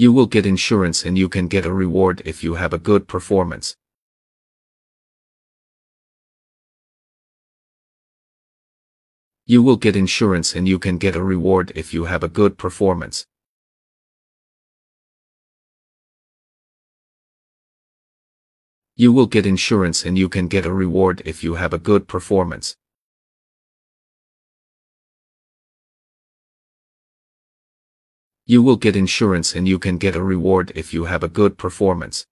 You will get insurance and you can get a reward if you have a good performance. You will get insurance and you can get a reward if you have a good performance. You will get insurance and you can get a reward if you have a good performance. You will get insurance and you can get a reward if you have a good performance.